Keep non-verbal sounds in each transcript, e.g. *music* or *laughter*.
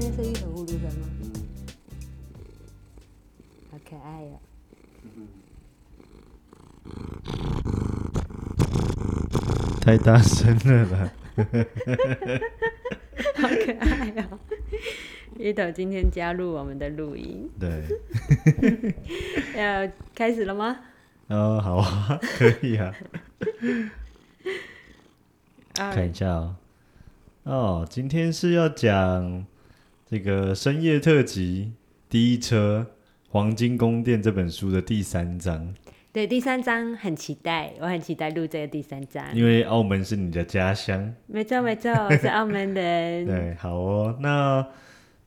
今天是一头葫芦人吗？好可爱哦、太大声了啦！*laughs* 好可爱哦、一头今天加入我们的录音，对，*laughs* 要开始了吗？哦，好啊，*laughs* 可以啊，啊，看一下哦。哦，今天是要讲这个深夜特辑《第一车黄金宫殿》这本书的第三章，对，第三章很期待，我很期待录这个第三章。因为澳门是你的家乡。没错没错，我是澳门人。*laughs* 对，好哦。那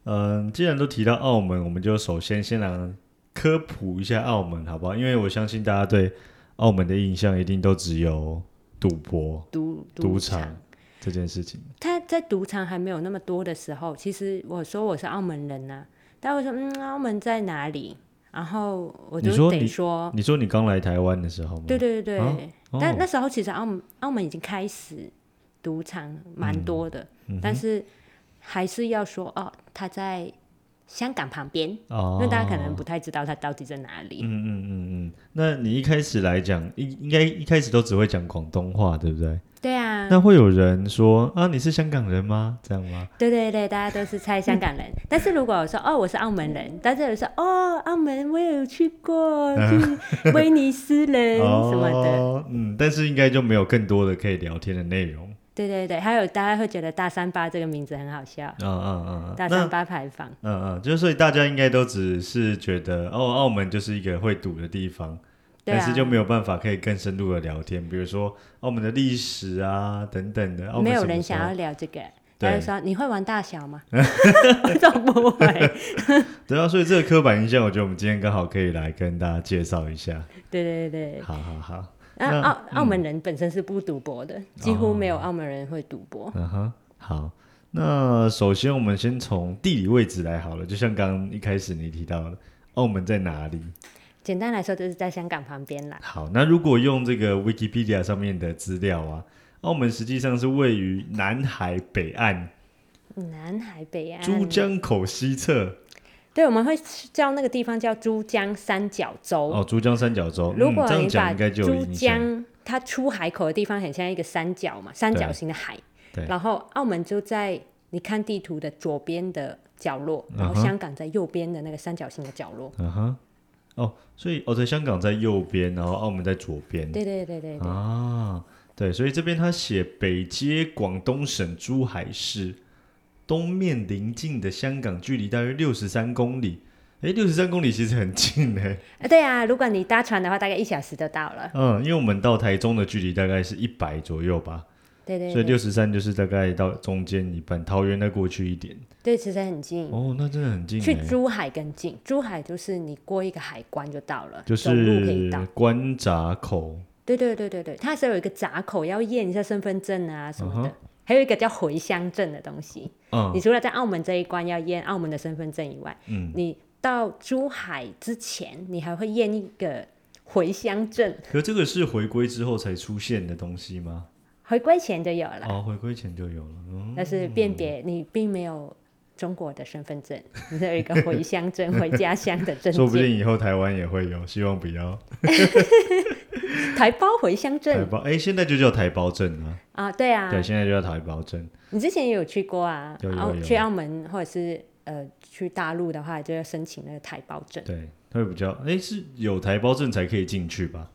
嗯、既然都提到澳门，我们就首先先来科普一下澳门，好不好？因为我相信大家对澳门的印象一定都只有赌博、赌赌场场，这件事情。他在赌场还没有那么多的时候，其实我说我是澳门人呐、大家会说嗯，澳门在哪里？然后我就说你说，你刚来台湾的时候吗？对对对对。啊哦但那时候其实澳门澳门已经开始赌场蛮多的，嗯但是还是要说哦，他在香港旁边，哦，因为大家可能不太知道它到底在哪里。嗯嗯嗯嗯，那你一开始来讲，应应该一开始都只会讲广东话，对不对？对啊，那会有人说啊，你是香港人吗？这样吗？对对对，大家都是猜香港人。*laughs* 但是如果我说哦，我是澳门人，大家有说哦，澳门我也有去过，去威尼斯人 *laughs* 什么的。哦，嗯，但是应该就没有更多的可以聊天的内容。对对对，还有大家会觉得大三八这个名字很好笑，嗯嗯嗯嗯，大三八牌坊。嗯嗯，就是所以大家应该都只是觉得哦，澳门就是一个会赌的地方，但是就没有办法可以更深入的聊天，比如说澳门的历史啊等等的。没有人想要聊这个。对他就说你会玩大小吗？*laughs* 我说不会。*laughs* 对啊，所以这个刻板印象，我觉得我们今天刚好可以来跟大家介绍一下。对对对。好好好，澳澳门人本身是不赌博的，几乎没有澳门人会赌博。嗯哼，好。那首先我们先从地理位置来好了，就像刚刚一开始你提到的，澳门在哪里？简单来说，就是在香港旁边啦。好，那如果用这个 Wikipedia 上面的资料啊，澳门实际上是位于南海北岸南海北岸，珠江口西侧对，我们会叫那个地方叫珠江三角洲。哦，珠江三角洲。如果你把珠。江它出海口的地方很像一个三角嘛，三角形的海。对然后澳门就在你看地图的左边的角落，然后香港在右边的那个三角形的角落。嗯哼，哦，所以哦，在香港在右边，然后澳门在左边。对对对对对，啊，对，所以这边他写北接广东省珠海市，东面临近的香港，距离大约六十三公里。哎，六十三公里其实很近呢。啊对啊，如果你搭船的话，大概一小时就到了。嗯，因为我们到台中的距离大概是一百左右吧，对对对，所以六十三就是大概到中间一半，桃园再过去一点。对，其实很近。哦，那真的很近诶，去珠海更近，珠海就是你过一个海关就到了，就是到。关闸口。对对对对对，它是有一个闸口要验一下身份证啊什么的，嗯还有一个叫回乡证的东西。嗯你除了在澳门这一关要验澳门的身份证以外，嗯，你到珠海之前，你还会验一个回乡证，可这个是回归之后才出现的东西吗？回归前就有了，哦，回归前就有了。嗯，但是辨别你并没有中国的身份证，你是有一个回乡证、*laughs* 回家乡的证说不，定以后台湾也会有，希望不要。*laughs* *laughs* 台胞回乡台证胞，哎、现在就叫台胞证啊。啊，对啊，对，现在就叫台胞证。你之前也有去过啊？有有有去澳门或者是呃去大陆的话，就要申请那个台胞证对，会比较，哎、是有台胞证才可以进去吧？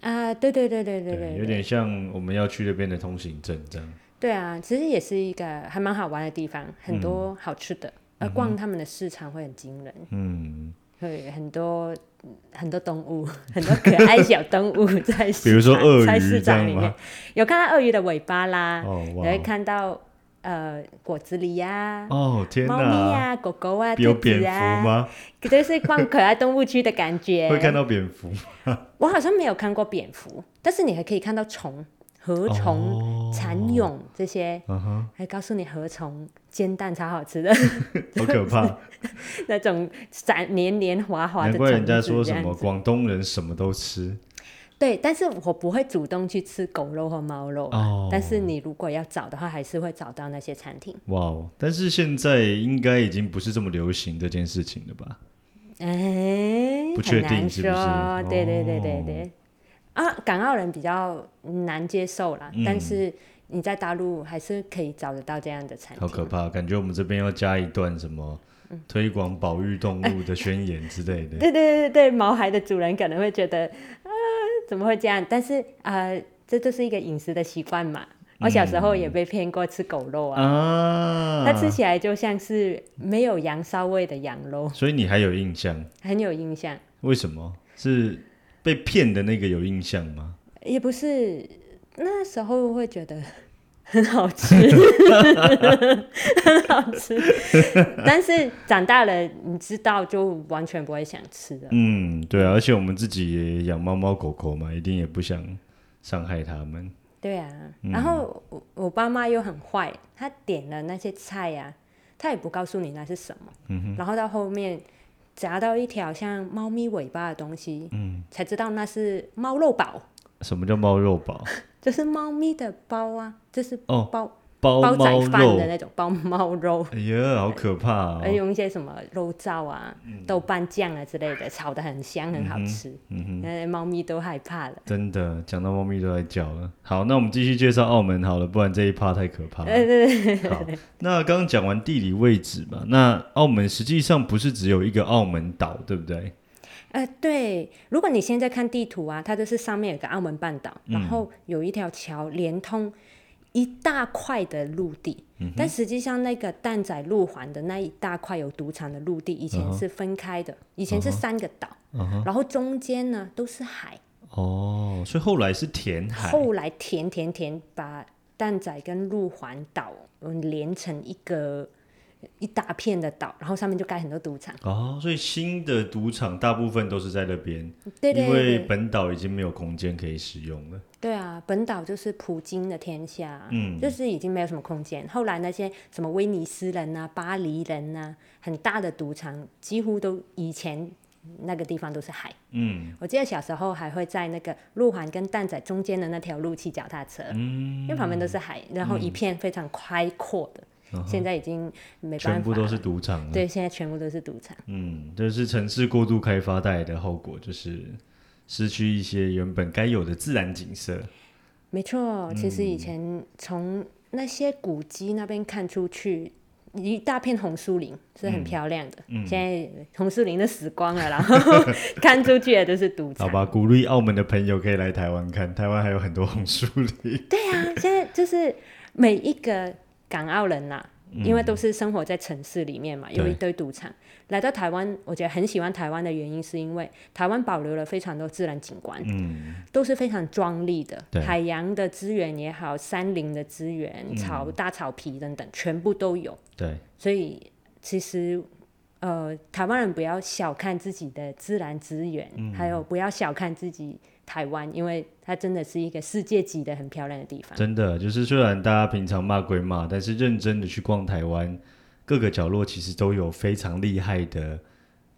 啊。对对对对对对，有点像我们要去那边的通行证这样。对啊，其实也是一个还蛮好玩的地方，很多好吃的，而逛他们的市场会很惊人，嗯，会很多很多动物，很多可爱小动物在 *laughs* 市比如说鳄鱼菜市场里面，有看到鳄鱼的尾巴啦，哦也会看到呃果子狸呀、哦天猫咪哪，呀、狗狗啊、兔有蝙蝠吗？*laughs* 就是逛可爱动物区的感觉。会看到蝙蝠？*laughs* 我好像没有看过蝙蝠，但是你还可以看到虫、河虫、哦蚕蛹这些，还告诉你何虫煎蛋超好吃的 *laughs* 好可怕！*laughs* 那种闪黏黏滑滑的。难怪人家说什么广东人什么都吃。对，但是我不会主动去吃狗肉和猫肉啊。哦但是你如果要找的话，还是会找到那些餐厅。哇哦！但是现在应该已经不是这么流行这件事情了吧？哎，不确定是不是说对对对对哦对。啊，港澳人比较难接受啦，嗯但是你在大陆还是可以找得到这样的产品。好可怕，感觉我们这边要加一段什么嗯推广保育动物的宣言之类的。*laughs* 对对对对，毛孩的主人可能会觉得啊，怎么会这样？但是呃，这就是一个饮食的习惯嘛。我小时候也被骗过吃狗肉啊，啊，它吃起来就像是没有羊骚味的羊肉，所以你还有印象？很有印象。为什么是被骗的那个有印象吗？也不是那时候会觉得 *laughs* 很好吃，*laughs* 很好吃，但是长大了，你知道就完全不会想吃了。嗯，对啊，而且我们自己也养猫猫狗狗嘛，一定也不想伤害它们。对啊，然后我我爸妈又很坏，他点了那些菜呀、他也不告诉你那是什么，嗯然后到后面夹到一条像猫咪尾巴的东西，才知道那是猫肉堡，什么叫猫肉堡？*laughs* 就是猫咪的包啊，就是包包仔饭的。那种包猫肉。哎呀，好可怕而哦！用一些什么肉燥啊、豆瓣酱啊之类的，炒的很香，很好吃。嗯哼，那猫咪都害怕了。真的讲到猫咪都在叫了。好，那我们继续介绍澳门好了，不然这一趴太可怕了。*laughs* 对对对，好，那刚刚讲完地理位置嘛，那澳门实际上不是只有一个澳门岛，对不对？呃，对。如果你现在看地图啊，它就是上面有个澳门半岛，然后有一条桥连通一大块的陆地。但实际上，那个蛋仔路环的那一大块有赌场的陆地，以前是分开的，以前是三个岛，然后中间呢都是海。哦，所以后来是填海。后来填填填把蛋仔跟路环岛嗯连成一个一大片的岛，然后上面就盖很多赌场。哦，所以新的赌场大部分都是在那边，对对因为本岛已经没有空间可以使用了。对啊，本岛就是普京的天下，嗯就是已经没有什么空间。后来那些什么威尼斯人啊、巴黎人啊，很大的赌场几乎都以前那个地方都是海。嗯我记得小时候还会在那个鹿环跟蛋仔中间的那条路骑脚踏车，嗯因为旁边都是海，然后一片非常开阔的。现在已经没办法，全部都是赌场了。对，现在全部都是赌场。嗯，这是城市过度开发带来的后果，就是失去一些原本该有的自然景色。没错，其嗯实以前从那些古迹那边看出去，一大片红树林是很漂亮的。嗯现在红树林都死光了，然后 *laughs* 看出去的都是赌场。好吧，鼓励澳门的朋友可以来台湾看，台湾还有很多红树林。对啊，现在就是每一个港澳人啦、因为都是生活在城市里面嘛，有一堆赌场。来到台湾，我觉得很喜欢台湾的原因，是因为台湾保留了非常多自然景观，嗯，都是非常壮丽的，海洋的资源也好，山林的资源、草、大草皮等等，全部都有。对，所以其实，呃，台湾人不要小看自己的自然资源，还有不要小看自己台湾，因为它真的是一个世界级的很漂亮的地方。真的就是虽然大家平常骂归骂，但是认真的去逛台湾，各个角落其实都有非常厉害的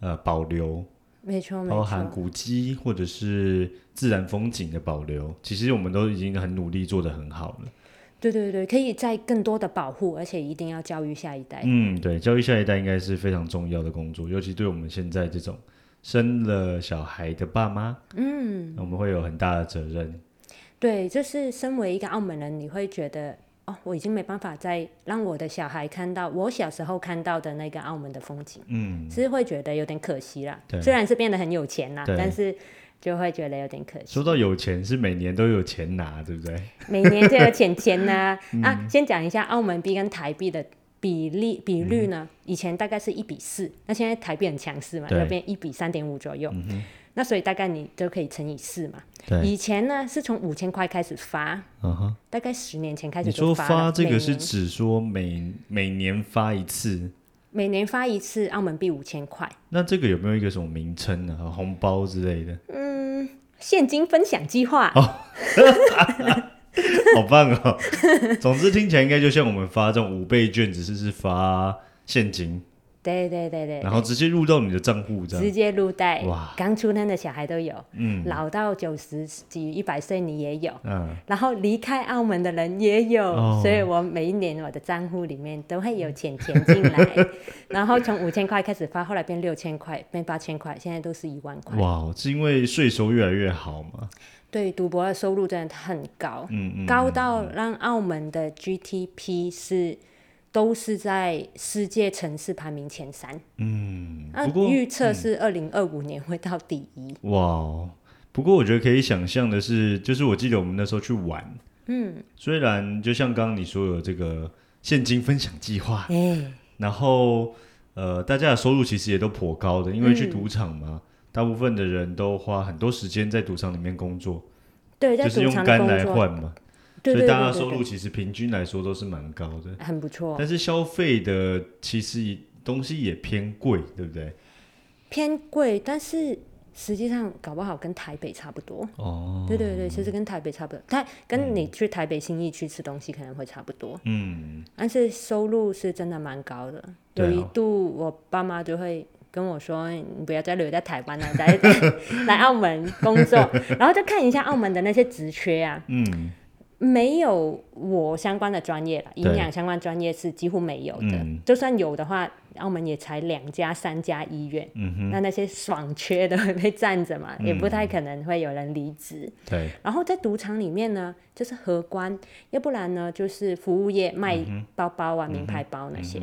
呃保留，没错，包含，古迹或者是自然风景的保留，其实我们都已经很努力做得很好了。对对对，可以在更多的保护，而且一定要教育下一代。嗯，对，教育下一代应该是非常重要的工作，尤其对我们现在这种生了小孩的爸妈，嗯，我们会有很大的责任。对，就是身为一个澳门人，你会觉得哦，我已经没办法再让我的小孩看到我小时候看到的那个澳门的风景，嗯，是会觉得有点可惜啦对。虽然是变得很有钱啦，但是就会觉得有点可惜。说到有钱，是每年都有钱拿，对不对？每年就有钱钱呐、*laughs* 嗯啊，先讲一下澳门币跟台币的比例比率呢，以前大概是一比四，那现在台币很强势嘛，对要变一比三点五左右。那所以大概你就可以乘以四嘛。对，以前呢是从五千块开始发。大概十年前开始你说就发这个是指说每每年发一次，每年发一次澳门币五千块，那这个有没有一个什么名称啊？红包之类的？嗯现金分享计划。哦 *laughs* *laughs* 好棒哦！总之听起来应该就像我们发这种五倍券，只是是发现金。对对对对，然后直接入到你的账户这样。直接入袋哇，刚出生的小孩都有，嗯老到九十几、一百岁你也有，嗯，然后离开澳门的人也有，哦所以我每一年我的账户里面都会有钱钱进来，*laughs* 然后从五千块开始发，后来变六千块，变八千块，现在都是一万块。哇，是因为税收越来越好嘛？对，赌博的收入真的很高，嗯嗯，高到让澳门的 GDP 是都是在世界城市排名前三，嗯，那不过预测是二零二五年会到第一。哇哦，不过我觉得可以想象的是，就是我记得我们那时候去玩，嗯，虽然就像刚刚你说有这个现金分享计划，哎、然后呃，大家的收入其实也都颇高的，因为去赌场嘛，大部分的人都花很多时间在赌场里面工作，对，在就是用肝来，换嘛，所以大家的收入其实平均来说都是蛮高的。很不错，但是消费的其实东西也偏贵，对不对？偏贵，但是实际上搞不好跟台北差不多。哦，对对对，其实跟台北差不多，但跟你去台北新义区吃东西可能会差不多，嗯，但是收入是真的蛮高的。有一度我爸妈就会跟我说：“你不要再留在台湾了，来来 *laughs* 澳门工作。”然后就看一下澳门的那些职缺啊，嗯，没有我相关的专业了，对。营养相关专业是几乎没有的。嗯。就算有的话，澳门也才两家、三家医院，嗯那那些爽缺的会被占着嘛，也不太可能会有人离职。对，然后在赌场里面呢，就是荷官，要不然呢就是服务业卖嗯包包啊、名牌包那些，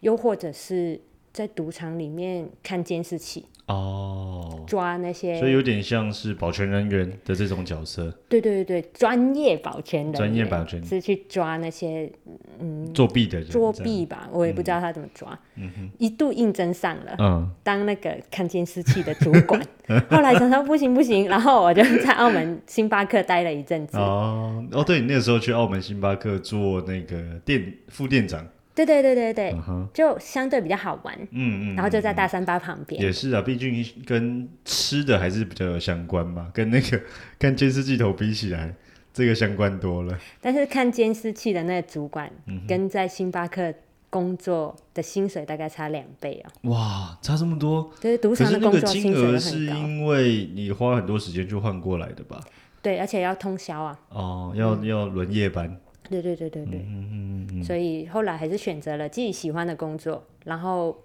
又或者是在赌场里面看监视器，哦，抓那些所以有点像是保全人员的这种角色，对对对对专业保全人员，专业保全。是去抓那些嗯作弊的人，作，弊吧，我也不知道他怎么抓。嗯哼。一度应征上了，嗯，当那个看监视器的主管，*laughs* 后来想说不行不行，然后我就在澳门星巴克待了一阵子。哦，哦，对你那个时候去澳门星巴克做那个店副店长，对对对对对，就相对比较好玩。嗯嗯，然后就在大三巴旁边。也是啊，毕竟跟吃的还是比较有相关嘛，跟那个看监视器头比起来，这个相关多了。但是看监视器的那个主管，嗯跟在星巴克工作的薪水大概差两倍哦。哇，差这么多！就是赌可是那场的工个金额作薪水都是。因为你花很多时间就换过来的吧？对，而且要通宵啊。哦，要要轮夜班。对对对对对。嗯嗯嗯。所以后来还是选择了自己喜欢的工作，然后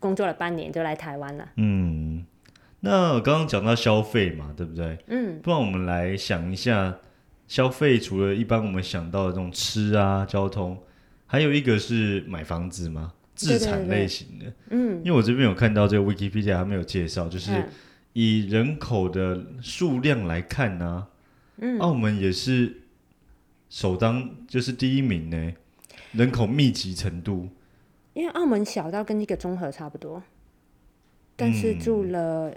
工作了半年就来台湾了。嗯，那刚刚讲到消费嘛，对不对？嗯，不然我们来想一下，消费除了一般我们想到的这种吃啊、交通，还有一个是买房子吗？自产类型的。嗯，因为我这边有看到这个 Wikipedia 他们有介绍，就是嗯以人口的数量来看呢、嗯澳门也是首当就是第一名呢，人口密集程度。因为澳门小到跟一个综合差不多，但是住嗯了、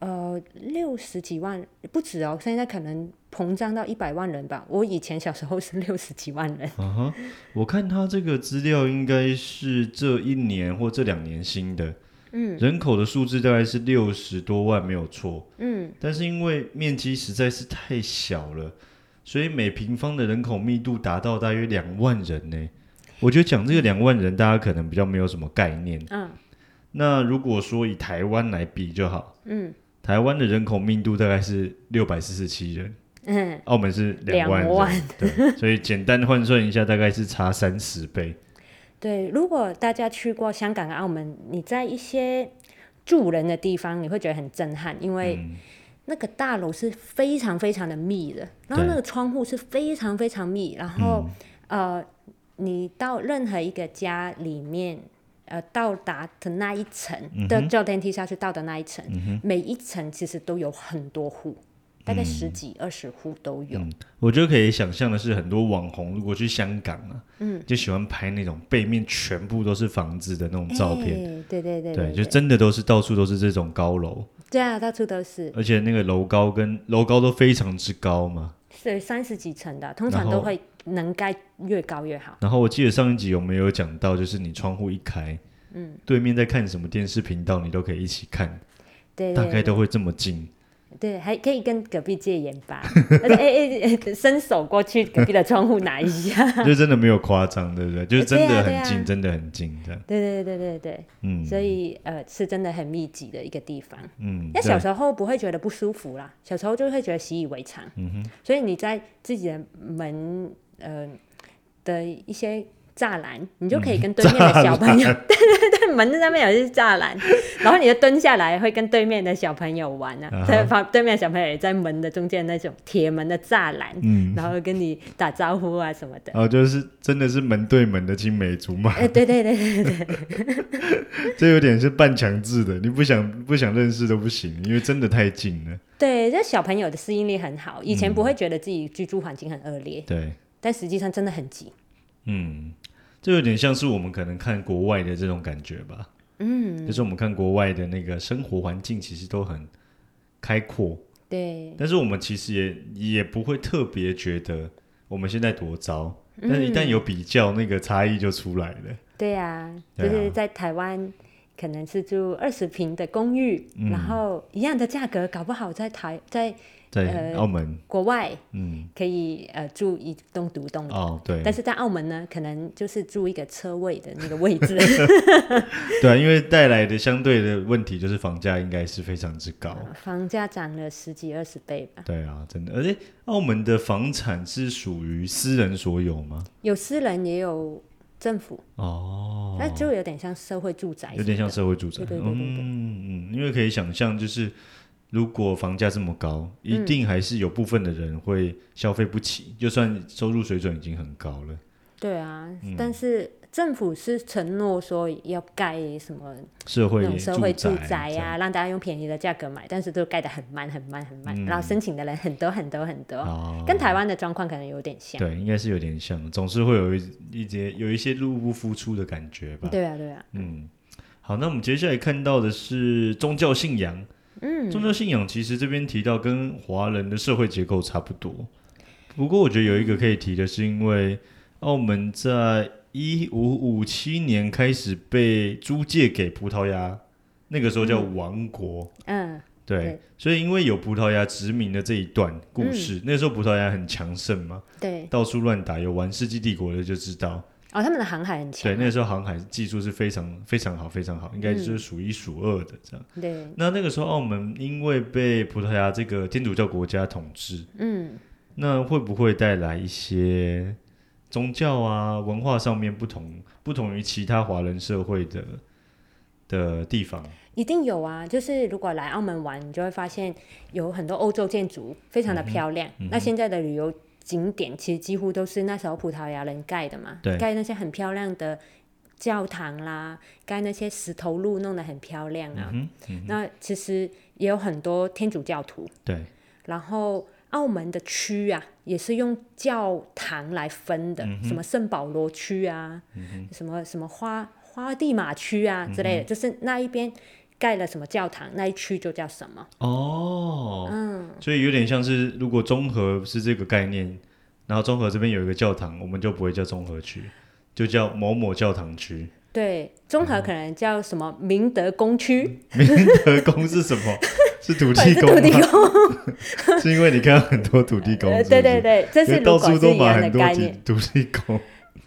呃六十几万不止哦，现在可能膨胀到一百万人吧。我以前小时候是 *laughs* 六十几万人，啊哈，我看他这个资料应该是这一年或这两年新的，嗯，人口的数字大概是六十多万，没有错，嗯，但是因为面积实在是太小了，所以每平方的人口密度达到大约两万人呢。我觉得讲这个两万人，大家可能比较没有什么概念。嗯那如果说以台湾来比就好，嗯台湾的人口密度大概是六百四十七人，嗯，澳门是两万人，万对，所以简单换算一下，大概是差三十倍。*laughs* 对。如果大家去过香港、澳门，你在一些住人的地方，你会觉得很震撼，因为嗯那个大楼是非常非常的密的，然后那个窗户是非常非常密，然后、呃，你到任何一个家里面。呃，到达的那一层的叫电梯下去到的那一层，每一层其实都有很多户，大概十几、二十户都有。我觉得可以想象的是，很多网红如果去香港啊，嗯，就喜欢拍那种背面全部都是房子的那种照片，对对对，对，就真的都是到处都是这种高楼，对啊，到处都是，而且那个楼高跟楼高都非常之高嘛。对，三十几层的，通常都会能盖越高越好。然后我记得上一集有没有讲到，就是你窗户一开，嗯，对面在看什么电视频道，你都可以一起看，对对大概都会这么近。对，还可以跟隔壁借盐巴，*laughs* 而且哎哎哎，伸手过去隔壁的窗户拿一下。*laughs* 就真的没有夸张，对不对？就是真的很近，真的很近这样。对对对对对，嗯所以呃是真的很密集的一个地方。嗯，那小对时候不会觉得不舒服啦，小时候就会觉得习以为常。嗯哼，所以你在自己的门呃的一些栅栏，你就可以跟对面的小朋友，*laughs* 对对对，门上面有一些栅栏，然后你就蹲下来会跟对面的小朋友玩啊啊，哈。对面的小朋友也在门的中间那种铁门的栅栏，嗯，然后跟你打招呼啊什么的。哦，就是真的是门对门的青梅竹马，哎、对对对对对。*laughs* 这有点是半强制的，你不想不想认识都不行，因为真的太近了。对，这小朋友的适应力很好，以前不会觉得自己居住环境很恶劣，对，但实际上真的很挤。嗯，这有点像是我们可能看国外的这种感觉吧。嗯，就是我们看国外的那个生活环境，其实都很开阔，对，但是我们其实也也不会特别觉得我们现在多糟，但是一旦有比较，那个差异就出来了。对呀、就是在台湾可能是住二十平的公寓，嗯。然后一样的价格，搞不好在台在在呃澳门，国外嗯，可以呃住一栋独栋的。哦，对，但是在澳门呢，可能就是住一个车位的那个位置，*laughs* 对啊，因为带来的相对的问题就是房价应该是非常之高。房价涨了十几二十倍吧。对啊，真的，而且澳门的房产是属于私人所有吗？有私人也有政府，哦，那就有点像社会住宅，有点像。社会住宅。对对对对对嗯嗯，因为可以想象，就是如果房价这么高，嗯。一定还是有部分的人会消费不起，就算收入水准已经很高了。对啊，嗯。但是政府是承诺说要盖什么社会社会住宅宅呀、让大家用便宜的价格买，但是都盖得很慢、很慢、很慢，然后申请的人很多很多很多，哦，跟台湾的状况可能有点像。对，应该是有点像，总是会有一一些有一些入不敷出的感觉吧。对啊，对啊，嗯，好，那我们接下来看到的是宗教信仰。嗯，宗教信仰其实这边提到跟华人的社会结构差不多，不过我觉得有一个可以提的是，因为澳门在一五五七年开始被租借给葡萄牙，那个时候叫王国。嗯，对，对。所以因为有葡萄牙殖民的这一段故事，那时候葡萄牙很强盛嘛，对，到处乱打，有玩《世纪帝国》的就知道，哦，他们的航海很强对，那个时候航海技术是非常非常好，非常好，应该就是数一数二的这样。对，那那个时候澳门因为被葡萄牙这个天主教国家统治，嗯，那会不会带来一些宗教啊文化上面不同，不同于其他华人社会的的地方？一定有啊。就是如果来澳门玩，你就会发现有很多欧洲建筑，非嗯常的漂亮。那现在的旅游景点其实几乎都是那时候葡萄牙人盖的嘛，盖那些很漂亮的教堂啦，盖那些石头路弄得很漂亮啊。嗯那其实也有很多天主教徒，对，然后澳门的区啊，也是用教堂来分的，什么圣保罗区啊，什么什么花花地马区啊之类的，就是那一边盖了什么教堂，那一区就叫什么。哦，嗯，所以有点像是如果综合是这个概念，然后综合这边有一个教堂，我们就不会叫综合区，就叫某某教堂区。对，综合可能叫什么明德宫区，明德宫是什么？是土地 *laughs* 公是土地？公。是因为你看到很多土地公对对对，这是到处都买很多。土地公。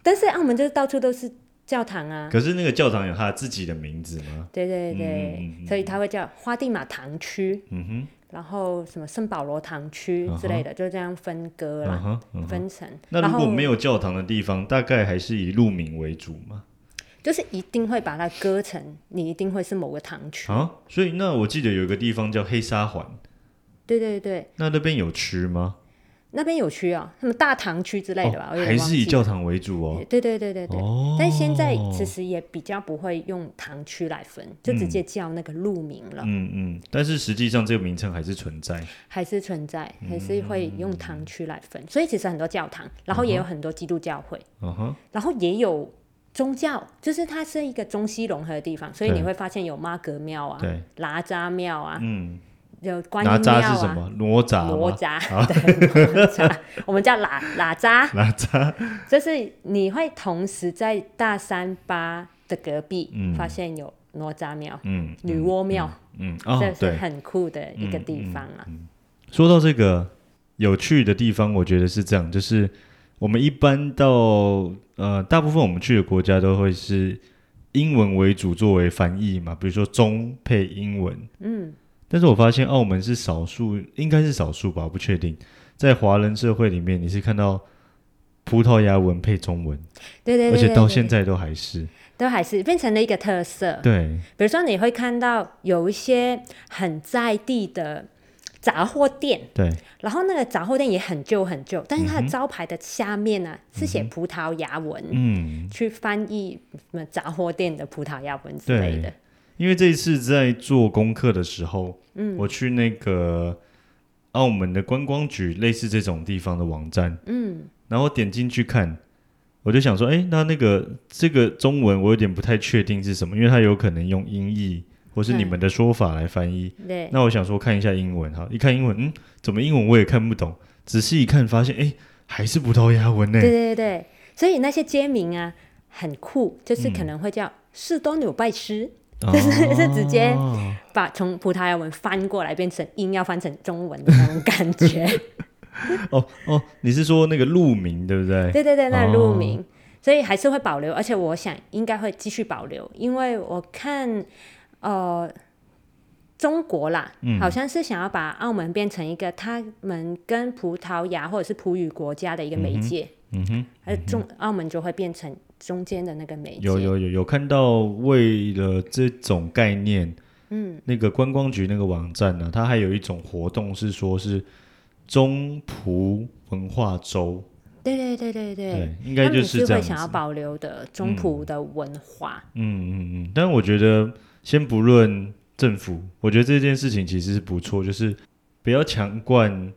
但是澳门就是到处都是教堂啊。可是那个教堂有他自己的名字吗？对对对，嗯嗯嗯所以它会叫花地马堂区，嗯哼，然后什么圣保罗堂区之类的，就这样分割啦，嗯哼，嗯哼。分成。那如果没有教堂的地方，大概还是以路名为主嘛？就是一定会把它割成，你一定会是某个堂区。啊，所以那我记得有一个地方叫黑沙环，对对对，那那边有吃吗？那边有区啊，什么大堂区之类的吧，还。是以教堂为主哦。对对对对对。哦，但现在其实也比较不会用堂区来分，就直接叫那个路名了，嗯嗯，但是实际上这个名称还是存在。还是存在，还是会用堂区来嗯分。所以其实很多教堂，然后也有很多基督教会，嗯哼，然后也有宗教，就是它是一个中西融合的地方，所以你会发现有妈阁庙啊、对，喇扎庙啊，嗯，有观音哪。吒是什么？哪吒 *laughs* 哪吒，我们叫哪哪吒，*laughs* 哪吒？就是你会同时在大三巴的隔壁、嗯发现有哪吒庙、嗯，女娲庙，嗯，哦这，是，很酷的一个地方啊。说到这个有趣的地方，我觉得是这样，就是我们一般到呃，大部分我们去的国家都会是英文为主作为翻译嘛，比如说中配英文。嗯，但是我发现澳门是少数，应该是少数吧，我不确定，在华人社会里面，你是看到葡萄牙文配中文，对对对而且到现在都还是。都还是变成了一个特色。对，比如说，你会看到有一些很在地的杂货店，对，然后那个杂货店也很旧很旧，但是它的招牌的下面呢、是写葡萄牙文，嗯，去翻译什么杂货店的葡萄牙文之类的。对。因为这一次在做功课的时候，嗯我去那个澳门的观光局类似这种地方的网站，嗯，然后点进去看，我就想说，哎，那那个这个中文我有点不太确定是什么，因为它有可能用音译或是你嗯们的说法来翻译。对，那我想说看一下英文哈，一看英文，嗯，怎么英文我也看不懂？仔细一看，发现哎，还是葡萄牙文呢。对对对，所以那些街名啊很酷，就是可能会叫士多纽拜师，就是 *laughs* 是直接哦把从葡萄牙文翻过来变成硬要翻成中文的那种感觉。*laughs* 哦哦，你是说那个路名对不对？对对对，那哦路名，所以还是会保留，而且我想应该会继续保留，因为我看呃中国啦，嗯。好像是想要把澳门变成一个他们跟葡萄牙或者是葡语国家的一个媒介，嗯哼，而中澳门就会变成中间的那个媒介。有有有有看到，为了这种概念，嗯，那个观光局那个网站呢、它还有一种活动是说是中葡文化周，对对对对对。对，应该就是这样想。要保留的中葡的文化，嗯嗯嗯，但我觉得先不论政府，我觉得这件事情其实是不错，就是不要强灌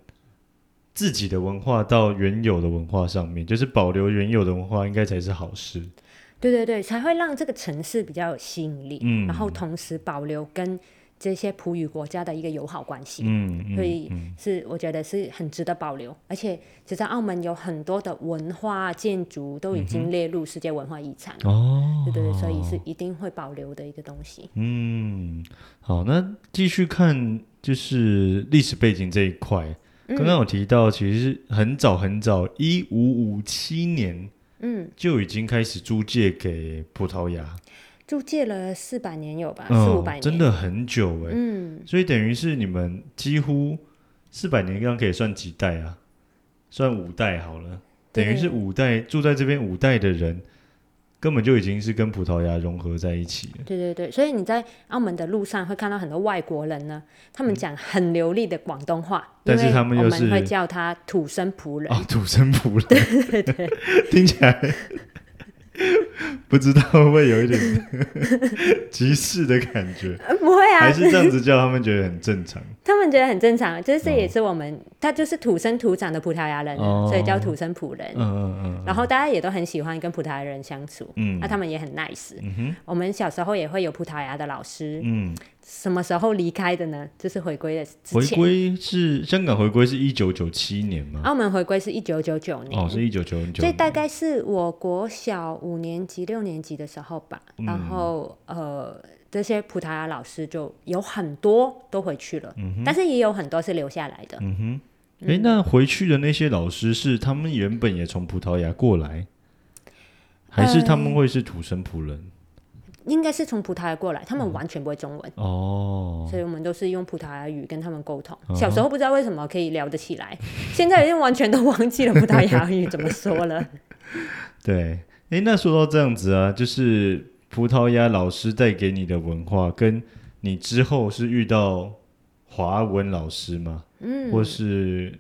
自己的文化到原有的文化上面，就是保留原有的文化，应该才是好事。对对对，才会让这个城市比较有吸引力，嗯然后同时保留跟这些葡语国家的一个友好关系。嗯嗯，所以嗯是我觉得是很值得保留，而且其实澳门有很多的文化建筑都已经列入世界文化遗产了，哦，对对对，所以是一定会保留的一个东西。嗯，好，那继续看就是历史背景这一块。嗯。刚刚有提到，其实很早很早，一五五七年嗯，就已经开始租借给葡萄牙，租借了四百年有吧，四五百年，嗯真的很久哎、嗯，所以等于是你们几乎四百年，刚刚可以算几代啊？算五代好了，等于是五代住在这边五代的人，根本就已经是跟葡萄牙融合在一起了。对对对，所以你在澳门的路上会看到很多外国人呢，他们讲很流利的广东话，但是他们又是会叫他土生葡人。哦，土生葡人，*laughs* *laughs* 听起来 *laughs* 不知道会不会有一点 *laughs* 歧视的感觉，呃不会啊。还，是这样子叫他们觉得很正常？*laughs* 他们觉得很正常，就是也是我们，他就是土生土长的葡萄牙人，哦。所以叫土生葡人。嗯嗯嗯。然后大家也都很喜欢跟葡萄牙人相处，嗯。那他们也很 nice。嗯哼。我们小时候也会有葡萄牙的老师，嗯，什么时候离开的呢？就是回归的回。归是香港回归是一九九七年吗？澳门回归是一九九九年，哦，是一九九九所以大概是我国小五年级、六年级的时候吧。嗯然后呃，这些葡萄牙老师就有很多都回去了，但是也有很多是留下来的。嗯哼。诶，那回去的那些老师是他们原本也从葡萄牙过来，还是他们会是土生葡人？应该是从葡萄牙过来，他们完全不会中文，哦，所以我们都是用葡萄牙语跟他们沟通。小时候不知道为什么可以聊得起来，*laughs* 现在已经完全都忘记了葡萄牙语怎么说了。*laughs* 对，诶，那说到这样子啊，就是葡萄牙老师带给你的文化，跟你之后是遇到华文老师吗？嗯，或是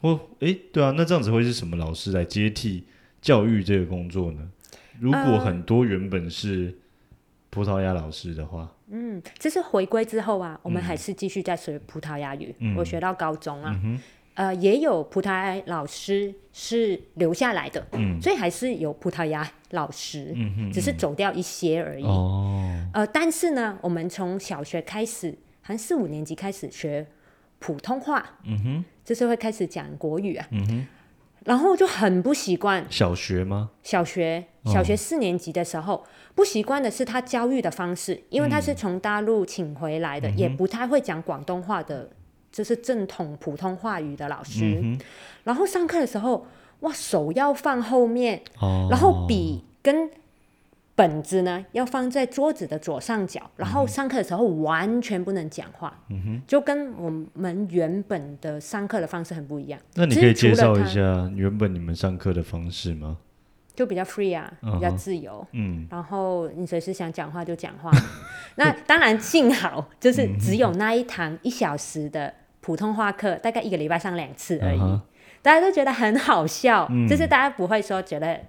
或哎，对啊，那这样子会是什么老师来接替教育这个工作呢？如果呃很多原本是葡萄牙老师的话，嗯，这是回归之后啊，我们嗯还是继续在学葡萄牙语，嗯。我学到高中啊。嗯，呃，也有葡萄牙老师是留下来的，嗯。所以还是有葡萄牙老师，嗯哼，只是走掉一些而已。哦，呃，但是呢，我们从小学开始，好像四五年级开始学普通话，嗯哼，就是会开始讲国语啊。嗯哼，然后就很不习惯。小学吗？小学哦小学四年级的时候，不习惯的是他教育的方式，因为他嗯是从大陆请回来的，也不太会讲广东话的，就是正统普通话语的老师。嗯然后上课的时候，哇，手要放后面，哦，然后笔跟本子呢要放在桌子的左上角，然后上课的时候完全不能讲话，嗯就跟我们原本的上课的方式很不一样，那你可以介绍一下原本你们上课的方式吗？就比较 free 啊，比较自由。嗯，然后你随时想讲话就讲话。*laughs* 那当然，幸好就是只有那一堂一小时的普通话课，大概一个礼拜上两次而已。大家都觉得很好笑，嗯就是大家不会说觉得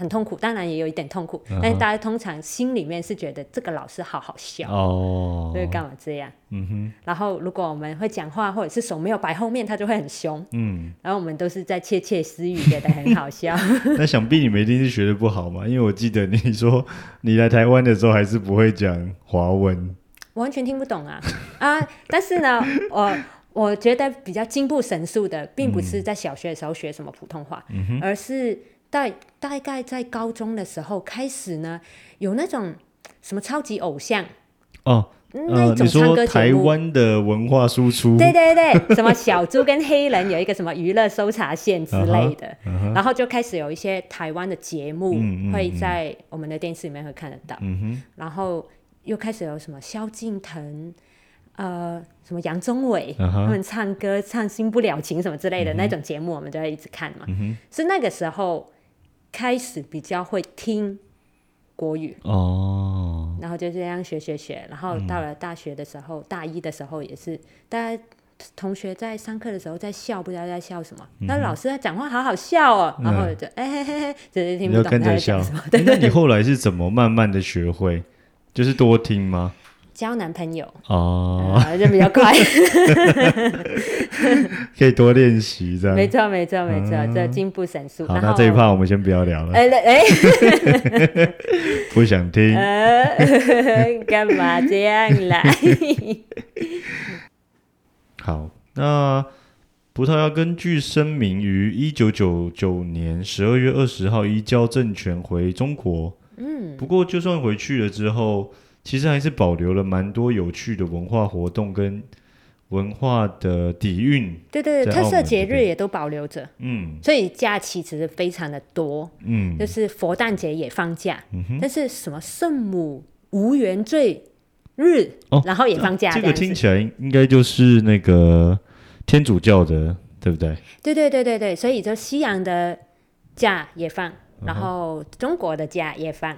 很痛苦，当然也有一点痛苦，嗯但是大家通常心里面是觉得这个老师好好笑，哦，就是干嘛这样？嗯哼，然后如果我们会讲话，或者是手没有摆后面，他就会很凶。嗯，然后我们都是在窃窃私语，觉得很好笑。*laughs* 那想必你们一定是学的不好嘛，因为我记得你说你来台湾的时候还是不会讲华文，完全听不懂啊啊！但是呢，*laughs* 我我觉得比较进步神速的，并不是在小学的时候学什么普通话，而是在大概在高中的时候开始呢，有那种什么超级偶像哦，呃，那一种唱歌节目。湾的文化输出，对对对，什么小猪跟黑人有一个什么娱乐搜查线之类的。然后就开始有一些台湾的节目会在我们的电视里面会看得到，然后又开始有什么萧敬腾，呃，什么杨宗纬，他们唱歌唱《新不了情》什么之类的、那种节目，我们就会一直看嘛。嗯是那个时候开始比较会听国语，哦，然后就这样学学学，然后到了大学的时候，大一的时候也是，大家同学在上课的时候在笑，不知道在笑什么。嗯那、老师在讲话好好笑哦，然后就哎嘿嘿嘿，只是听不懂他在笑讲什么。。诶那你后来是怎么慢慢的学会？就是多听吗？交男朋友哦，啊，就比较快。*laughs* 可以多练习这样。没错，没错，没错，这进步神速。好，那这一趴我们先不要聊了，哎哎 *laughs* 不想听。呃，*laughs* 干嘛这样啦？好，那葡萄牙根据声明于一九九九年十二月二十号移交政权回中国。嗯，不过就算回去了之后，其实还是保留了蛮多有趣的文化活动跟文化的底蕴。对对特色节日也都保留着，嗯。所以假期其实非常的多，嗯。就是佛诞节也放假，但是什么圣母无原罪日，哦然后也放假，这个听起来应该就是那个天主教的，对不对？对对对对对，所以就西洋的假也放，嗯然后中国的假也放，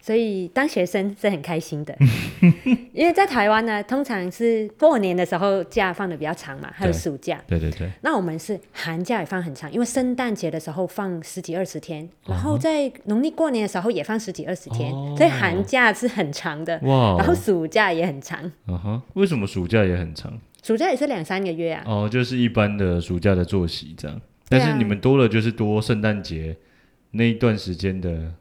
所以当学生是很开心的。*laughs* 因为在台湾呢，通常是过年的时候假放的比较长嘛，还有暑假。对对对，那我们是寒假也放很长，因为圣诞节的时候放十几二十天，然嗯后在农历过年的时候也放十几二十天，哦所以寒假是很长的，哇然后暑假也很长，嗯哼，为什么暑假也很长？暑假也是两三个月啊。哦，就是一般的暑假的作息这样，但是你们多了就是多圣诞节那一段时间的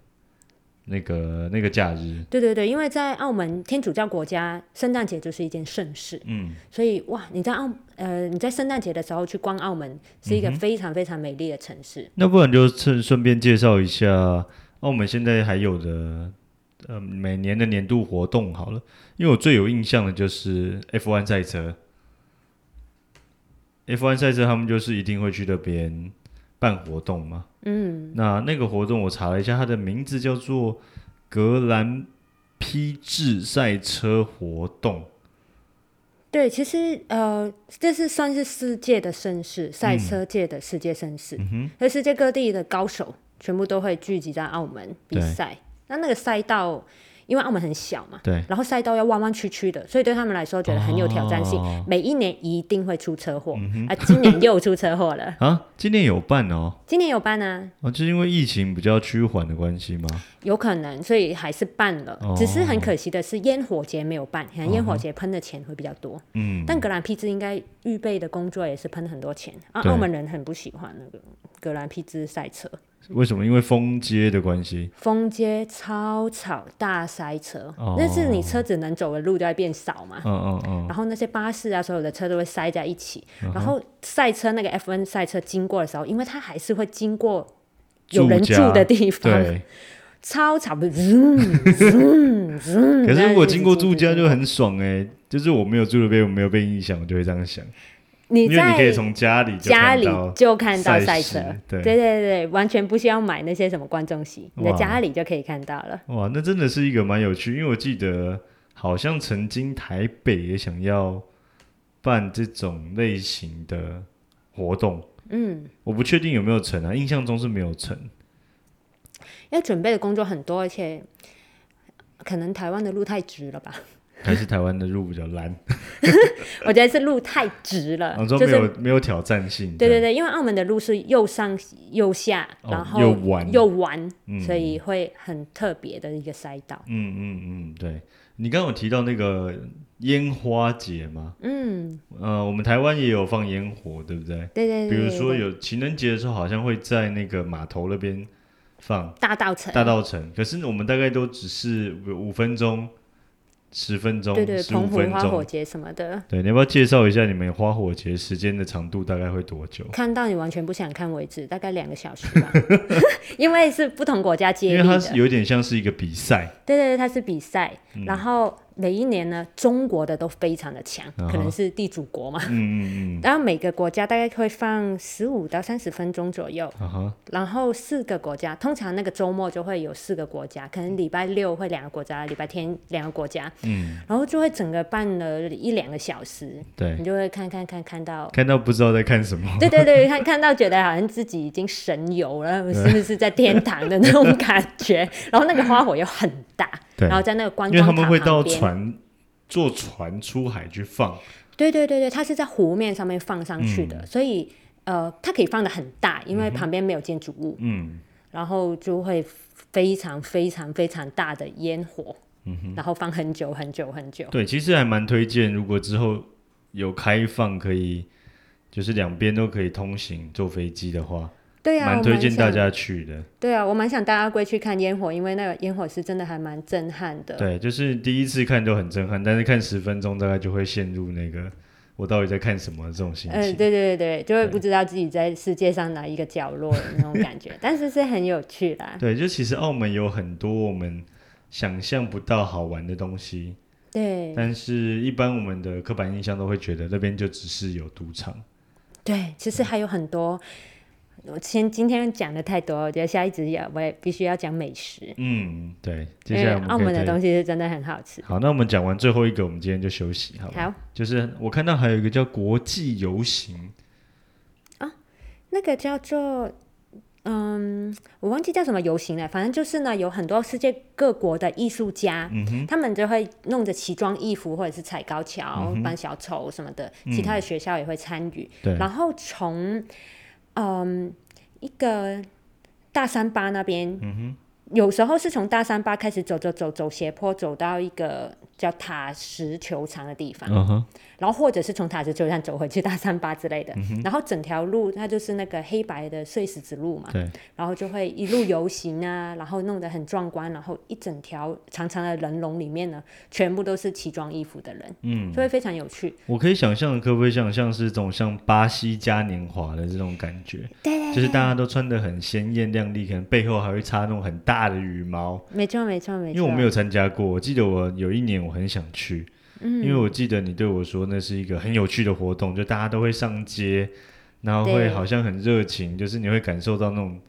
那个那个假日，对对对，因为在澳门天主教国家，圣诞节就是一件盛事，嗯，所以哇，你在澳呃你在圣诞节的时候去逛澳门，是嗯一个非常非常美丽的城市。那不然就趁顺便介绍一下澳门现在还有的呃每年的年度活动好了，因为我最有印象的就是 F1 赛车，F1 赛车他们就是一定会去那边办活动嘛，嗯，那那个活动我查了一下，它的名字叫做格兰披治赛车活动。对，其实呃，这是算是世界的盛事，赛车界的世界盛事，嗯那、世界各地的高手全部都会聚集在澳门比对赛。那那个赛道，因为澳门很小嘛，对，然后赛道要弯弯曲曲的，所以对他们来说觉得很有挑战性。每一年一定会出车祸、啊，今年又出车祸了。*laughs* 啊，今年有办哦，今年有办啊，哦，就是因为疫情比较趋缓的关系吗？有可能，所以还是办了。哦只是很可惜的是，烟火节没有办，可能烟火节喷的钱会比较多。嗯，但格兰披治应该预备的工作也是喷很多钱啊，澳门人很不喜欢那个格兰披治赛车。为什么？因为封街的关系。封街超吵，大塞车，哦那是你车子能走的路都会变少嘛。嗯嗯嗯，然后那些巴士啊，所有的车都会塞在一起。然后赛车那个 F1 赛车经过的时候，因为它还是会经过有人住的地方，对。超吵的。*laughs* 可是如果经过住家就很爽哎、就是我没有住的边我没有被影响，我就会这样想，你因为你可以在从家里家里就看到赛车，对对对对，完全不需要买那些什么观众席，你在家里就可以看到了。哇，那真的是一个蛮有趣，因为我记得好像曾经台北也想要办这种类型的活动，嗯，我不确定有没有成啊，印象中是没有成。要准备的工作很多，而且可能台湾的路太直了吧？还是台湾的路比较烂，*laughs* 我觉得是路太直了，*laughs* 就是有没有挑战性。对对对，因为澳门的路是又上又下，哦然后又弯又弯，嗯所以会很特别的一个赛道。嗯嗯嗯，对。你刚刚有提到那个烟花节吗？嗯，呃，我们台湾也有放烟火，对不对？对对对比如说有情人节的时候，好像会在那个码头那边放大道城，大道城，可是我们大概都只是五分钟、十分钟、对对，澎湖。花火节什么的，对，你要不要介绍一下你们花火节时间的长度大概会多久？看到你完全不想看为止，大概两个小时吧，*laughs* 因为是不同国家接因为。它是有点像是一个比赛，对对对，它是比赛，嗯然后每一年呢，中国的都非常的强，可能是地主国嘛。嗯嗯嗯，然后每个国家大概会放十五到三十分钟左右，啊哈，然后四个国家，通常那个周末就会有四个国家，可能礼拜六会两个国家，礼拜天两个国家，嗯，然后就会整个办了一两个小时，对你，就会看看看看到。看到不知道在看什么，*laughs* 对对对，看看到觉得好像自己已经神游了，是不是在天堂的那种感觉？然后那个花火又很大，对然后在那个观因为他们会到船坐船出海去放，对对对对，它是在湖面上面放上去的，嗯。所以呃，它可以放的很大，因为旁边没有建筑物，嗯，然后就会非常非常非常大的烟火，嗯然后放很久很久很久。对，其实还蛮推荐，如果之后有开放可以，就是两边都可以通行坐飞机的话，对啊，蛮推荐大。家去的。对啊，我蛮想大家归去看烟火，因为那个烟火是真的还蛮震撼的。对，就是第一次看都很震撼，但是看十分钟大概就会陷入那个我到底在看什么这种心嗯，情。对对对对，就会不知道自己在世界上哪一个角落的那种感觉，但是是很有趣啦。*laughs* 对，就其实澳门有很多我们想象不到好玩的东西，对但是一般我们的刻板印象都会觉得那边就只是有赌场。对，其实还有很多。我先今天讲的太多，我觉得下一集要我也必须要讲美食，嗯，对。接下来澳门的东西是真的很好吃。好，那我们讲完最后一个，我们今天就休息，好吧？好，就是我看到还有一个叫国际游行啊，那个叫做，嗯，我忘记叫什么游行了，反正就是呢，有很多世界各国的艺术家，嗯他们就会弄着奇装异服，或者是踩高跷、嗯扮小丑什么的，其他的学校也会参与。对，然后从，嗯，一个大三巴那边，嗯有时候是从大三巴开始走走走走斜坡，走到一个叫塔石球场的地方。嗯哼，然后或者是从塔子球站走回去大三巴之类的，嗯然后整条路它就是那个黑白的碎石子路嘛，对，然后就会一路游行啊，然后弄得很壮观，然后一整条长长的人龙里面呢，全部都是奇装异服的人，嗯，就会非常有趣。我可以想象，可不可以想象是这种像巴西嘉年华的这种感觉？对对就是大家都穿的很鲜艳亮丽，可能背后还会插那种很大的羽毛。没错没错没错。因为我没有参加过，我记得我有一年我很想去，嗯，因为我记得你对我说那是一个很有趣的活动，就大家都会上街，然后会好像很热情，就是你会感受到那种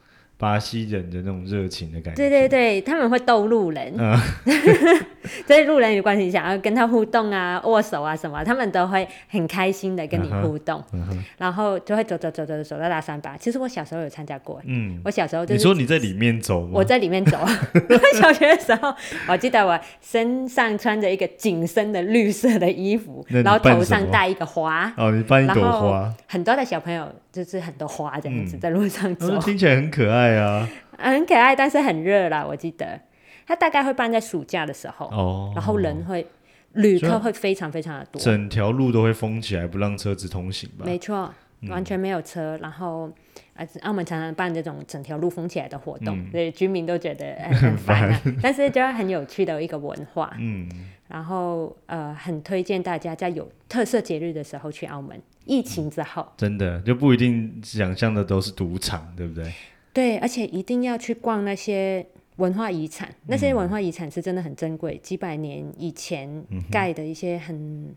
巴西人的那种热情的感觉。对对对，他们会逗路人，嗯。*laughs* 在路人有关系，想要跟他互动啊、握手啊什么，他们都会很开心的跟你互动，嗯哼。然后就会走走走走走到大三巴。其实我小时候有参加过，嗯，我小时候就是你说你在里面走吗？我在里面走。*laughs* 小学的时候，我记得我身上穿着一个紧身的绿色的衣服 *laughs* 然后头上戴一个花，哦，你扮一朵花，很多的小朋友就是很多花这样子嗯。在路上走，那听起来很可爱啊。啊很可爱，但是很热啦。我记得它大概会办在暑假的时候，哦，然后人会旅客会非常非常的多。整条路都会封起来，不让车子通行吧？没错，完全没有车，然后呃，澳门常常办这种整条路封起来的活动，所以居民都觉得很烦啊。*laughs* 但是就很有趣的一个文化，嗯，然后呃，很推荐大家在有特色节日的时候去澳门。疫情之后，真的就不一定想象的都是赌场，对不对？对，而且一定要去逛那些文化遗产，那些文化遗产是真的很珍贵，几百年以前盖的一些很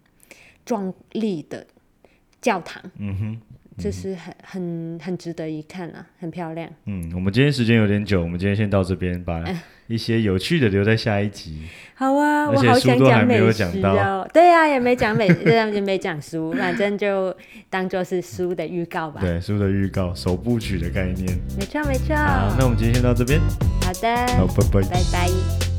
壮丽的教堂。嗯哼。这是很很很值得一看啊，很漂亮。嗯，我们今天时间有点久，我们今天先到这边，把 *laughs* 一些有趣的留在下一集。好啊，我好想讲美食哦。对啊，也没讲美，*laughs* 这样就没讲书，反正就当做是书的预告吧。对，书的预告，首部曲的概念。没错没错。好，那我们今天先到这边。好的。好，拜拜。拜拜。